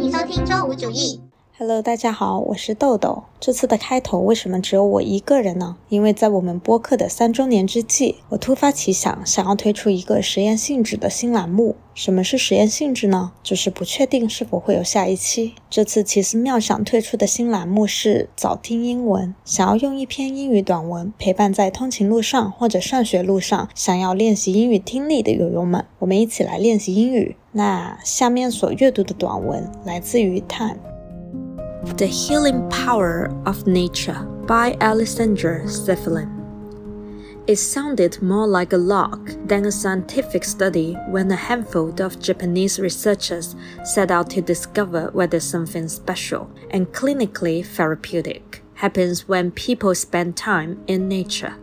欢迎收听周五主义。Hello，大家好，我是豆豆。这次的开头为什么只有我一个人呢？因为在我们播客的三周年之际，我突发奇想，想要推出一个实验性质的新栏目。什么是实验性质呢？就是不确定是否会有下一期。这次奇思妙想推出的新栏目是早听英文，想要用一篇英语短文陪伴在通勤路上或者上学路上，想要练习英语听力的友友们，我们一起来练习英语。那下面所阅读的短文来自于《Time》。The Healing Power of Nature by Alexandra Sifferlin. It sounded more like a lark than a scientific study when a handful of Japanese researchers set out to discover whether something special and clinically therapeutic happens when people spend time in nature.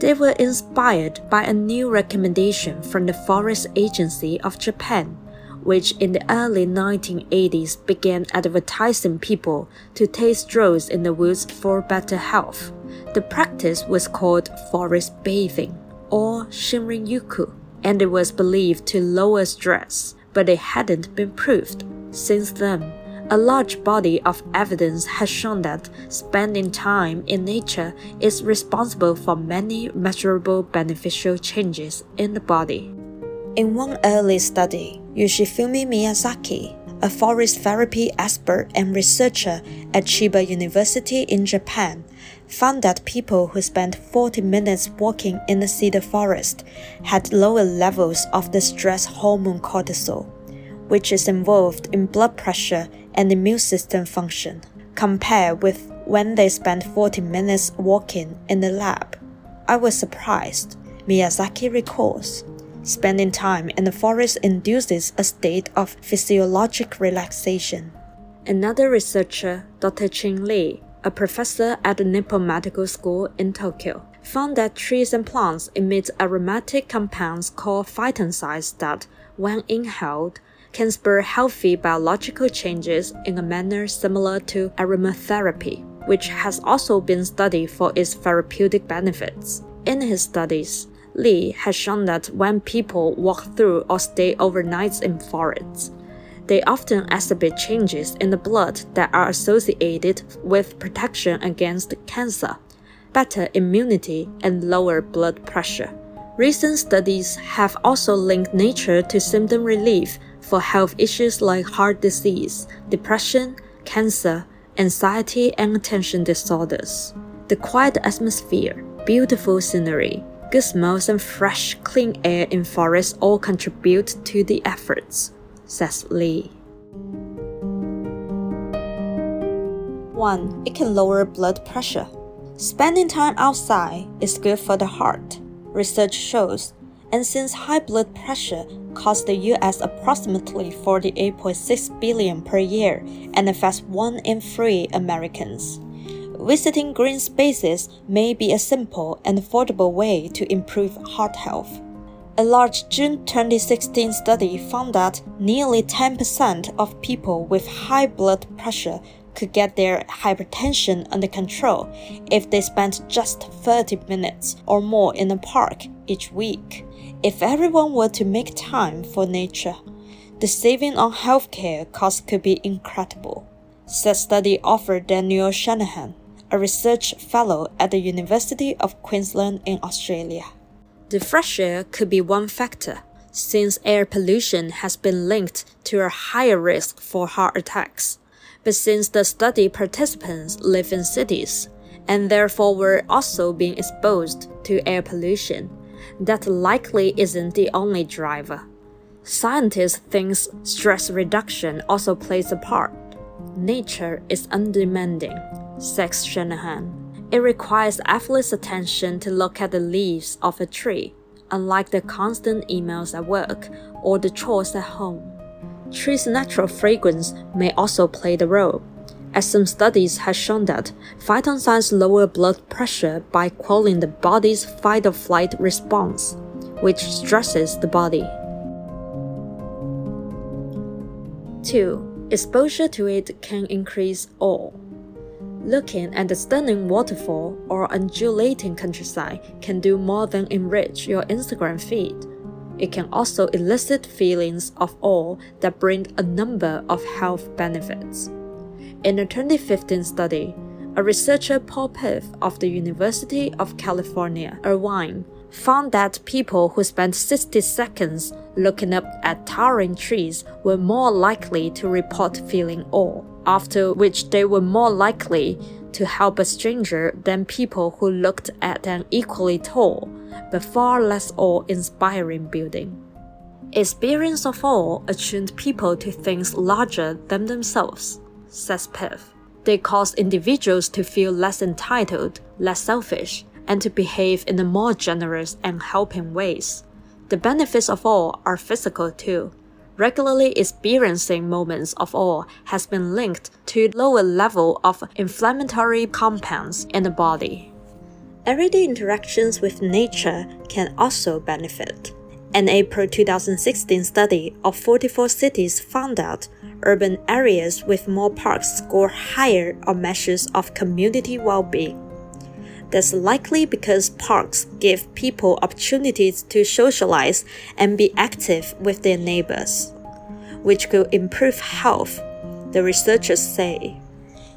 They were inspired by a new recommendation from the Forest Agency of Japan which in the early 1980s began advertising people to take strolls in the woods for better health. The practice was called forest bathing or shinrin-yoku, and it was believed to lower stress, but it hadn't been proved. Since then, a large body of evidence has shown that spending time in nature is responsible for many measurable beneficial changes in the body. In one early study, Yoshifumi Miyazaki, a forest therapy expert and researcher at Chiba University in Japan, found that people who spent 40 minutes walking in the cedar forest had lower levels of the stress hormone cortisol, which is involved in blood pressure and immune system function, compared with when they spent 40 minutes walking in the lab. I was surprised, Miyazaki recalls. Spending time in the forest induces a state of physiologic relaxation. Another researcher, Dr. Qing Li, a professor at the Nippon Medical School in Tokyo, found that trees and plants emit aromatic compounds called phytoncides that, when inhaled, can spur healthy biological changes in a manner similar to aromatherapy, which has also been studied for its therapeutic benefits. In his studies, Li has shown that when people walk through or stay overnight in forests, they often exhibit changes in the blood that are associated with protection against cancer, better immunity, and lower blood pressure. Recent studies have also linked nature to symptom relief for health issues like heart disease, depression, cancer, anxiety, and attention disorders. The quiet atmosphere, beautiful scenery, Good smells and fresh, clean air in forests all contribute to the efforts, says Li. 1. It can lower blood pressure. Spending time outside is good for the heart, research shows, and since high blood pressure costs the US approximately 48.6 billion per year and affects 1 in 3 Americans visiting green spaces may be a simple and affordable way to improve heart health. A large June 2016 study found that nearly 10% of people with high blood pressure could get their hypertension under control if they spent just 30 minutes or more in a park each week. If everyone were to make time for nature, the saving on healthcare costs could be incredible, said study author Daniel Shanahan a research fellow at the University of Queensland in Australia. The fresh air could be one factor, since air pollution has been linked to a higher risk for heart attacks. But since the study participants live in cities, and therefore were also being exposed to air pollution, that likely isn't the only driver. Scientists think stress reduction also plays a part. Nature is undemanding, says Shanahan. It requires effortless attention to look at the leaves of a tree, unlike the constant emails at work or the chores at home. Trees' natural fragrance may also play the role, as some studies have shown that phytoncides lower blood pressure by quelling the body's fight or flight response, which stresses the body. 2. Exposure to it can increase awe. Looking at the stunning waterfall or undulating countryside can do more than enrich your Instagram feed. it can also elicit feelings of awe that bring a number of health benefits. In a 2015 study, a researcher Paul Piff of the University of California, Irvine, found that people who spent 60 seconds looking up at towering trees were more likely to report feeling awe, after which they were more likely to help a stranger than people who looked at an equally tall but far less awe inspiring building. Experience of awe attuned people to things larger than themselves, says Piff. They cause individuals to feel less entitled, less selfish, and to behave in a more generous and helping ways. The benefits of awe are physical too. Regularly experiencing moments of awe has been linked to lower level of inflammatory compounds in the body. Everyday interactions with nature can also benefit. An April 2016 study of 44 cities found that urban areas with more parks score higher on measures of community well being. That's likely because parks give people opportunities to socialize and be active with their neighbors, which could improve health, the researchers say.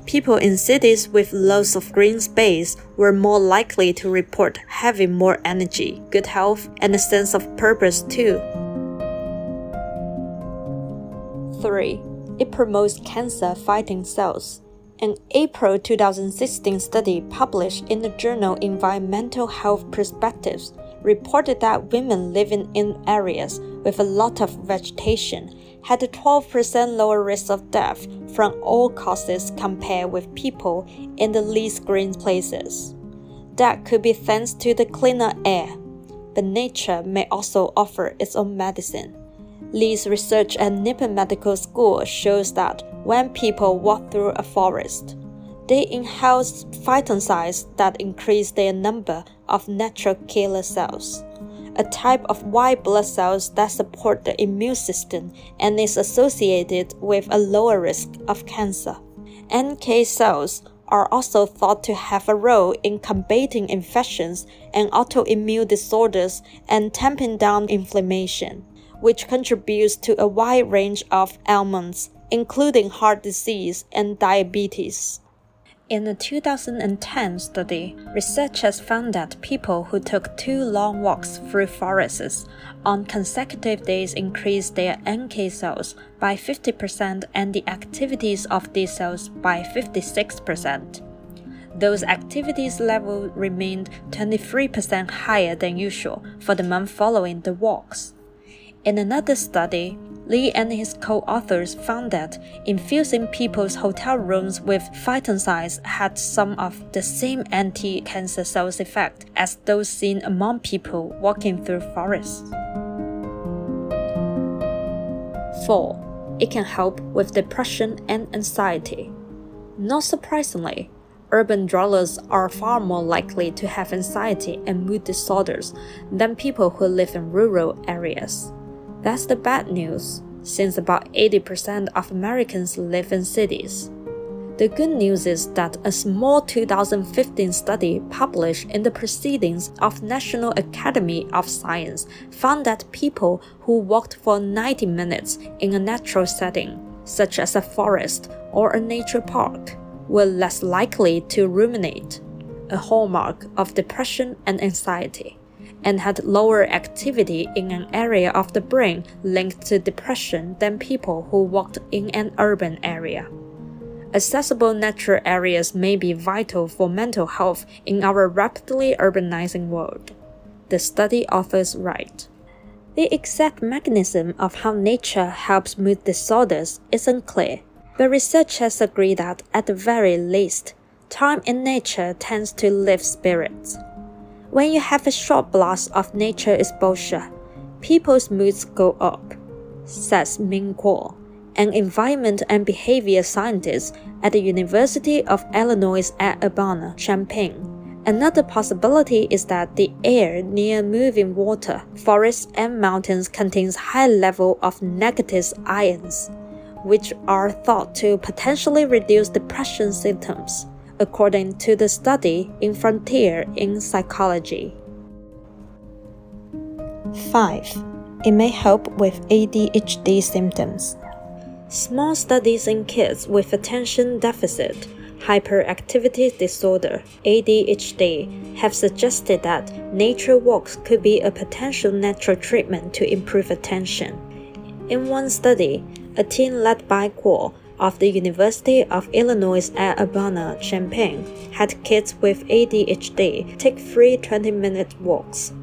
People in cities with lots of green space were more likely to report having more energy, good health, and a sense of purpose too. 3. It promotes cancer fighting cells. An April 2016 study published in the journal Environmental Health Perspectives reported that women living in areas with a lot of vegetation had a 12% lower risk of death from all causes compared with people in the least green places. That could be thanks to the cleaner air, but nature may also offer its own medicine. Li's research at Nippon Medical School shows that when people walk through a forest, they inhale phytoncides that increase their number of natural killer cells, a type of white blood cells that support the immune system and is associated with a lower risk of cancer. NK cells are also thought to have a role in combating infections and autoimmune disorders and tamping down inflammation which contributes to a wide range of ailments, including heart disease and diabetes. In a 2010 study, researchers found that people who took two long walks through forests on consecutive days increased their NK cells by 50% and the activities of these cells by 56%. Those activities level remained 23% higher than usual for the month following the walks. In another study, Li and his co-authors found that infusing people's hotel rooms with phytoncides had some of the same anti-cancer cells effect as those seen among people walking through forests. 4. It can help with depression and anxiety. Not surprisingly, urban dwellers are far more likely to have anxiety and mood disorders than people who live in rural areas. That's the bad news, since about 80% of Americans live in cities. The good news is that a small 2015 study published in the Proceedings of National Academy of Science found that people who walked for 90 minutes in a natural setting, such as a forest or a nature park, were less likely to ruminate, a hallmark of depression and anxiety and had lower activity in an area of the brain linked to depression than people who walked in an urban area. Accessible natural areas may be vital for mental health in our rapidly urbanizing world. The study authors write. The exact mechanism of how nature helps mood disorders is unclear, but researchers agree that at the very least, time in nature tends to lift spirits. When you have a short blast of nature exposure, people's moods go up, says Ming Kuo, an environment and behavior scientist at the University of Illinois at Urbana-Champaign. Another possibility is that the air near moving water, forests, and mountains contains high level of negative ions, which are thought to potentially reduce depression symptoms according to the study in Frontier in Psychology. 5. it may help with ADHD symptoms. Small studies in kids with attention deficit hyperactivity disorder ADHD have suggested that nature walks could be a potential natural treatment to improve attention. In one study, a team led by Kuo of the University of Illinois at Urbana-Champaign had kids with ADHD take free 20-minute walks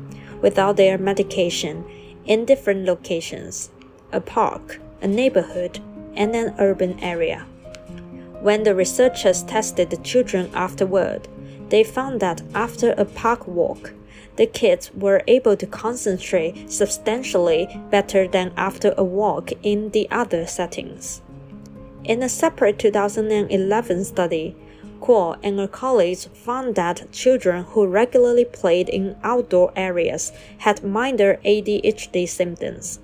without their medication in different locations, a park, a neighborhood, and an urban area. When the researchers tested the children afterward, they found that after a park walk, the kids were able to concentrate substantially better than after a walk in the other settings. In a separate 2011 study, Kuo and her colleagues found that children who regularly played in outdoor areas had milder ADHD symptoms.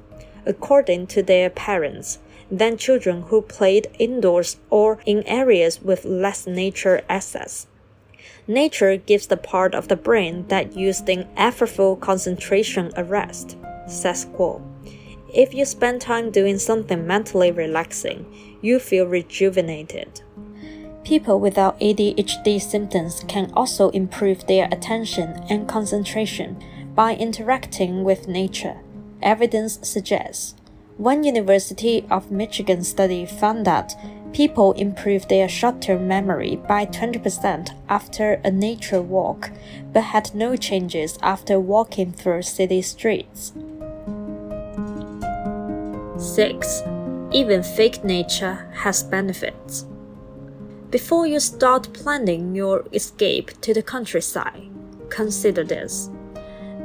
According to their parents, than children who played indoors or in areas with less nature access. Nature gives the part of the brain that used in effortful concentration a rest, says Kuo. If you spend time doing something mentally relaxing, you feel rejuvenated. People without ADHD symptoms can also improve their attention and concentration by interacting with nature, evidence suggests. One University of Michigan study found that people improve their short term memory by 20% after a nature walk, but had no changes after walking through city streets. 6. Even fake nature has benefits. Before you start planning your escape to the countryside, consider this.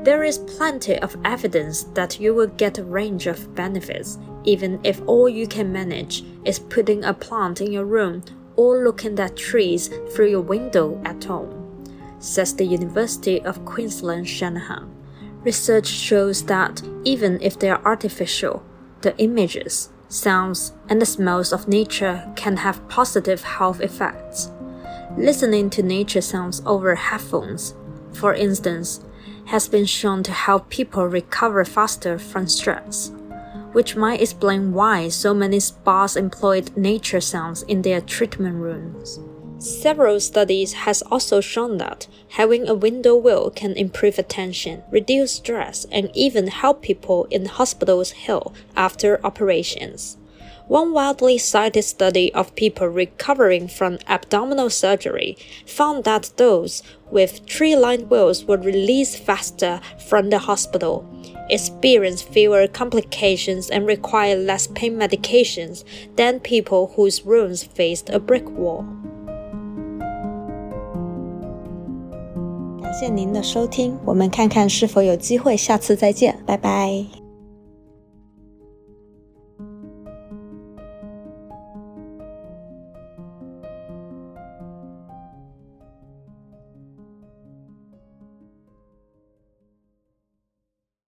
There is plenty of evidence that you will get a range of benefits, even if all you can manage is putting a plant in your room or looking at trees through your window at home, says the University of Queensland Shanahan. Research shows that even if they are artificial, the images, sounds, and the smells of nature can have positive health effects. Listening to nature sounds over headphones, for instance, has been shown to help people recover faster from stress, which might explain why so many spas employed nature sounds in their treatment rooms. Several studies has also shown that having a window wheel can improve attention, reduce stress, and even help people in hospitals heal after operations. One widely cited study of people recovering from abdominal surgery found that those with tree lined wheels were released faster from the hospital, experience fewer complications, and require less pain medications than people whose rooms faced a brick wall. 谢您的收听，我们看看是否有机会下次再见，拜拜。